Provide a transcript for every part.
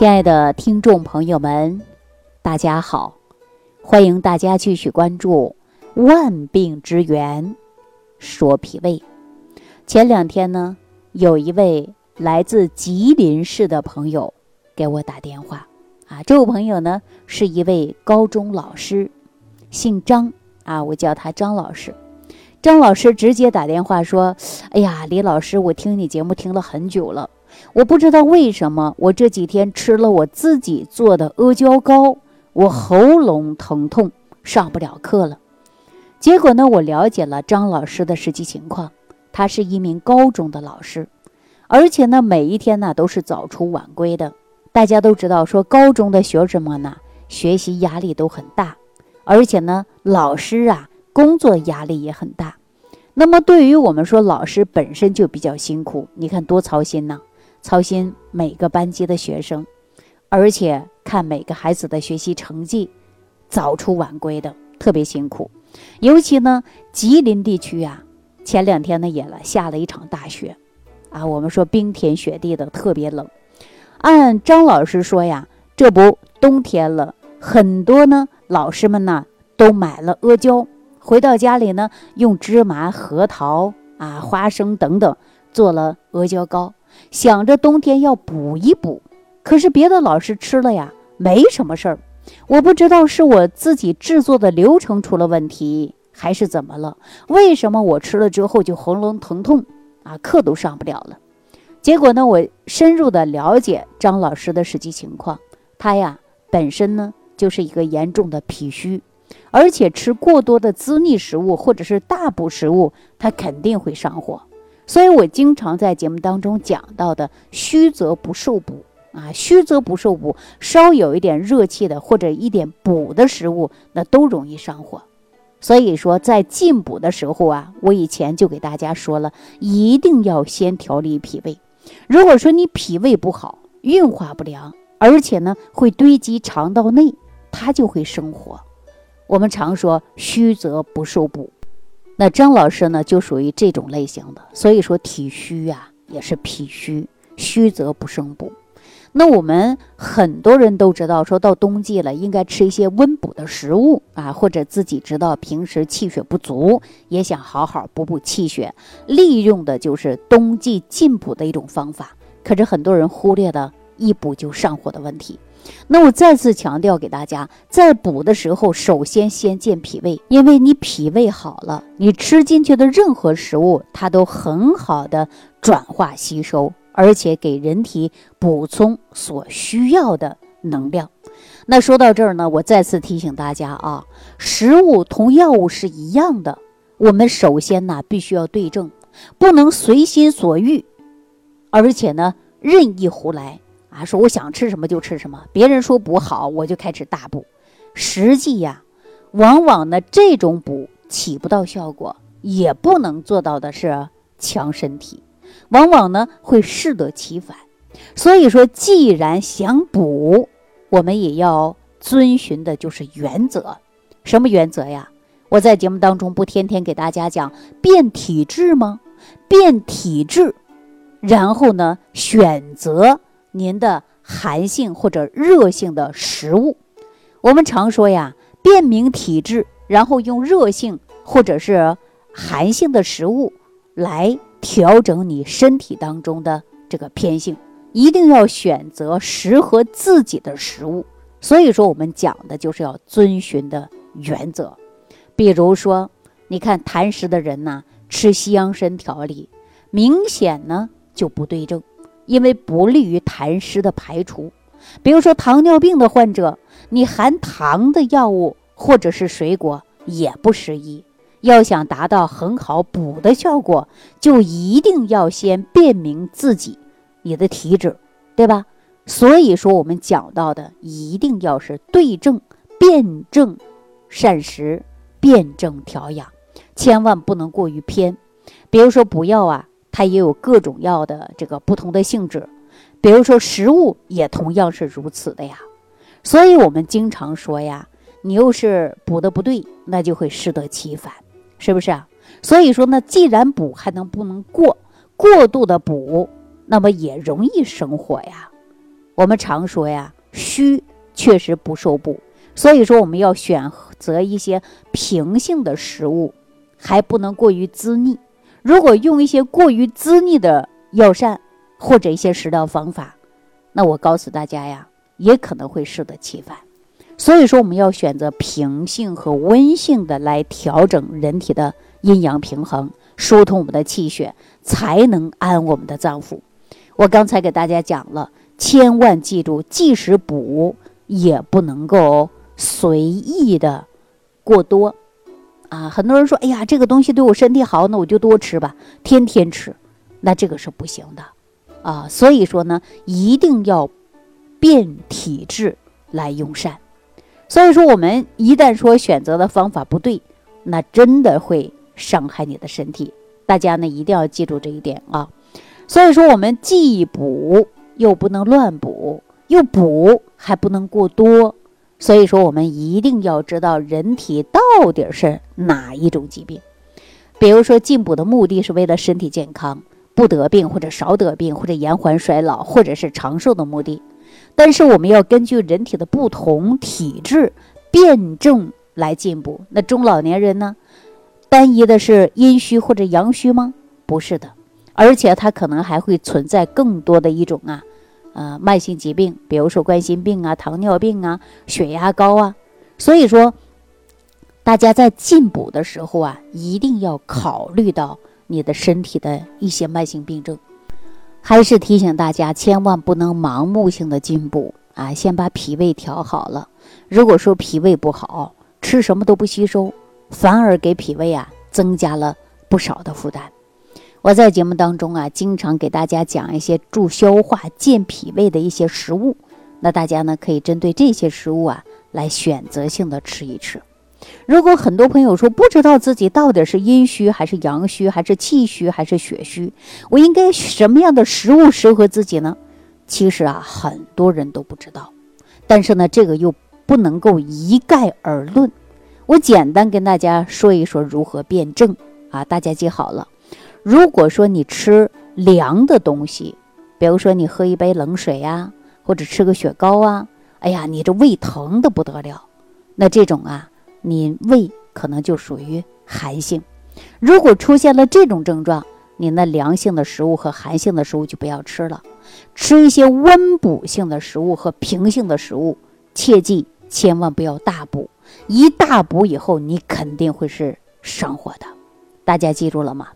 亲爱的听众朋友们，大家好！欢迎大家继续关注《万病之源说脾胃》。前两天呢，有一位来自吉林市的朋友给我打电话啊，这位朋友呢是一位高中老师，姓张啊，我叫他张老师。张老师直接打电话说：“哎呀，李老师，我听你节目听了很久了。”我不知道为什么，我这几天吃了我自己做的阿胶糕，我喉咙疼痛，上不了课了。结果呢，我了解了张老师的实际情况，他是一名高中的老师，而且呢，每一天呢都是早出晚归的。大家都知道，说高中的学生们呢，学习压力都很大，而且呢，老师啊，工作压力也很大。那么，对于我们说，老师本身就比较辛苦，你看多操心呢。操心每个班级的学生，而且看每个孩子的学习成绩，早出晚归的特别辛苦。尤其呢，吉林地区啊，前两天呢也了下了一场大雪，啊，我们说冰天雪地的特别冷。按张老师说呀，这不冬天了，很多呢老师们呢都买了阿胶，回到家里呢用芝麻、核桃啊、花生等等做了阿胶糕。想着冬天要补一补，可是别的老师吃了呀，没什么事儿。我不知道是我自己制作的流程出了问题，还是怎么了？为什么我吃了之后就喉咙疼痛啊，课都上不了了？结果呢，我深入的了解张老师的实际情况，他呀本身呢就是一个严重的脾虚，而且吃过多的滋腻食物或者是大补食物，他肯定会上火。所以我经常在节目当中讲到的“虚则不受补”啊，虚则不受补，稍有一点热气的或者一点补的食物，那都容易上火。所以说，在进补的时候啊，我以前就给大家说了，一定要先调理脾胃。如果说你脾胃不好，运化不良，而且呢会堆积肠道内，它就会生火。我们常说“虚则不受补”。那张老师呢，就属于这种类型的，所以说体虚呀，也是脾虚，虚则不生补。那我们很多人都知道，说到冬季了，应该吃一些温补的食物啊，或者自己知道平时气血不足，也想好好补补气血，利用的就是冬季进补的一种方法。可是很多人忽略了一补就上火的问题。那我再次强调给大家，在补的时候，首先先健脾胃，因为你脾胃好了，你吃进去的任何食物，它都很好的转化吸收，而且给人体补充所需要的能量。那说到这儿呢，我再次提醒大家啊，食物同药物是一样的，我们首先呢必须要对症，不能随心所欲，而且呢任意胡来。说我想吃什么就吃什么，别人说补好，我就开始大补。实际呀，往往呢这种补起不到效果，也不能做到的是强身体，往往呢会适得其反。所以说，既然想补，我们也要遵循的就是原则。什么原则呀？我在节目当中不天天给大家讲变体质吗？变体质，然后呢选择。您的寒性或者热性的食物，我们常说呀，辨明体质，然后用热性或者是寒性的食物来调整你身体当中的这个偏性，一定要选择适合自己的食物。所以说，我们讲的就是要遵循的原则。比如说，你看痰湿的人呐，吃西洋参调理，明显呢就不对症。因为不利于痰湿的排除，比如说糖尿病的患者，你含糖的药物或者是水果也不适宜。要想达到很好补的效果，就一定要先辨明自己你的体质，对吧？所以说我们讲到的一定要是对症、辨证、膳食、辨证调养，千万不能过于偏。比如说补药啊。它也有各种药的这个不同的性质，比如说食物也同样是如此的呀。所以我们经常说呀，你又是补的不对，那就会适得其反，是不是啊？所以说呢，既然补还能不能过过度的补，那么也容易生火呀。我们常说呀，虚确实不受补，所以说我们要选择一些平性的食物，还不能过于滋腻。如果用一些过于滋腻的药膳或者一些食疗方法，那我告诉大家呀，也可能会适得其反。所以说，我们要选择平性和温性的来调整人体的阴阳平衡，疏通我们的气血，才能安我们的脏腑。我刚才给大家讲了，千万记住，即使补，也不能够随意的过多。啊，很多人说，哎呀，这个东西对我身体好，那我就多吃吧，天天吃，那这个是不行的。啊，所以说呢，一定要变体质来用膳。所以说，我们一旦说选择的方法不对，那真的会伤害你的身体。大家呢一定要记住这一点啊。所以说，我们既补又不能乱补，又补还不能过多。所以说，我们一定要知道人体到底是哪一种疾病。比如说，进补的目的是为了身体健康，不得病或者少得病，或者延缓衰老，或者是长寿的目的。但是我们要根据人体的不同体质辩证来进补。那中老年人呢，单一的是阴虚或者阳虚吗？不是的，而且它可能还会存在更多的一种啊，呃，慢性疾病，比如说冠心病啊、糖尿病啊、血压高啊。所以说，大家在进补的时候啊，一定要考虑到你的身体的一些慢性病症。还是提醒大家，千万不能盲目性的进补啊！先把脾胃调好了。如果说脾胃不好，吃什么都不吸收，反而给脾胃啊增加了不少的负担。我在节目当中啊，经常给大家讲一些助消化、健脾胃的一些食物，那大家呢可以针对这些食物啊来选择性的吃一吃。如果很多朋友说不知道自己到底是阴虚还是阳虚还是气虚还是血虚，我应该什么样的食物适合自己呢？其实啊，很多人都不知道。但是呢，这个又不能够一概而论。我简单跟大家说一说如何辩证啊，大家记好了。如果说你吃凉的东西，比如说你喝一杯冷水呀，或者吃个雪糕啊，哎呀，你这胃疼的不得了。那这种啊。你胃可能就属于寒性，如果出现了这种症状，你那凉性的食物和寒性的食物就不要吃了，吃一些温补性的食物和平性的食物。切记千万不要大补，一大补以后你肯定会是上火的。大家记住了吗？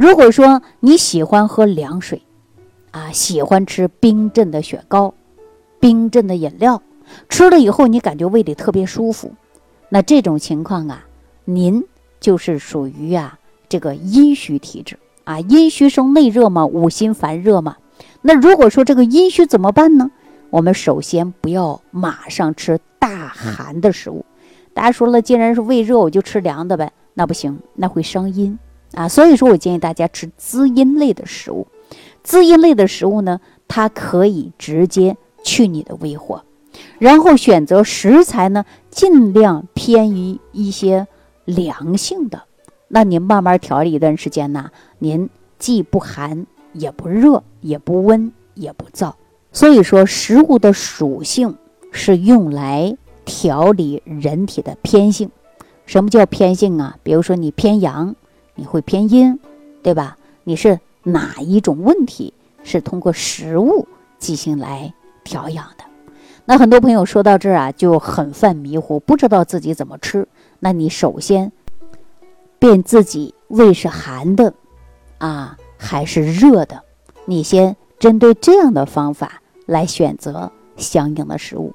如果说你喜欢喝凉水，啊，喜欢吃冰镇的雪糕、冰镇的饮料，吃了以后你感觉胃里特别舒服。那这种情况啊，您就是属于啊这个阴虚体质啊，阴虚生内热嘛，五心烦热嘛。那如果说这个阴虚怎么办呢？我们首先不要马上吃大寒的食物。大家说了，既然是胃热，我就吃凉的呗，那不行，那会伤阴啊。所以说我建议大家吃滋阴类的食物。滋阴类的食物呢，它可以直接去你的胃火。然后选择食材呢，尽量偏于一些凉性的。那您慢慢调理一段时间呢，您既不寒也不热，也不温也不燥。所以说，食物的属性是用来调理人体的偏性。什么叫偏性啊？比如说你偏阳，你会偏阴，对吧？你是哪一种问题是通过食物进行来调养的？那很多朋友说到这儿啊，就很犯迷糊，不知道自己怎么吃。那你首先辨自己胃是寒的，啊还是热的，你先针对这样的方法来选择相应的食物。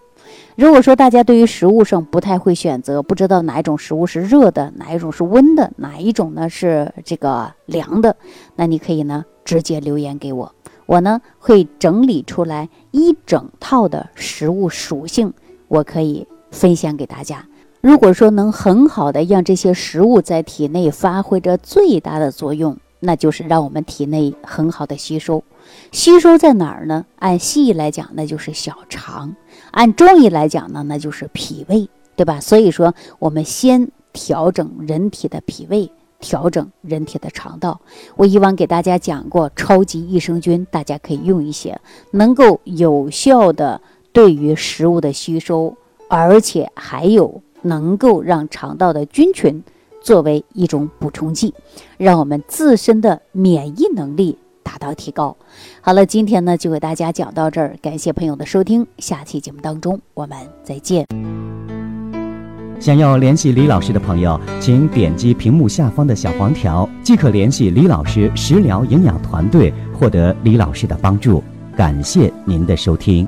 如果说大家对于食物上不太会选择，不知道哪一种食物是热的，哪一种是温的，哪一种呢是这个凉的，那你可以呢直接留言给我。我呢会整理出来一整套的食物属性，我可以分享给大家。如果说能很好的让这些食物在体内发挥着最大的作用，那就是让我们体内很好的吸收。吸收在哪儿呢？按西医来讲，那就是小肠；按中医来讲呢，那就是脾胃，对吧？所以说，我们先调整人体的脾胃，调整人体的肠道。我以往给大家讲过超级益生菌，大家可以用一些，能够有效的对于食物的吸收，而且还有能够让肠道的菌群作为一种补充剂，让我们自身的免疫能力达到提高。好了，今天呢就给大家讲到这儿，感谢朋友的收听，下期节目当中我们再见。想要联系李老师的朋友，请点击屏幕下方的小黄条，即可联系李老师食疗营养团队，获得李老师的帮助。感谢您的收听。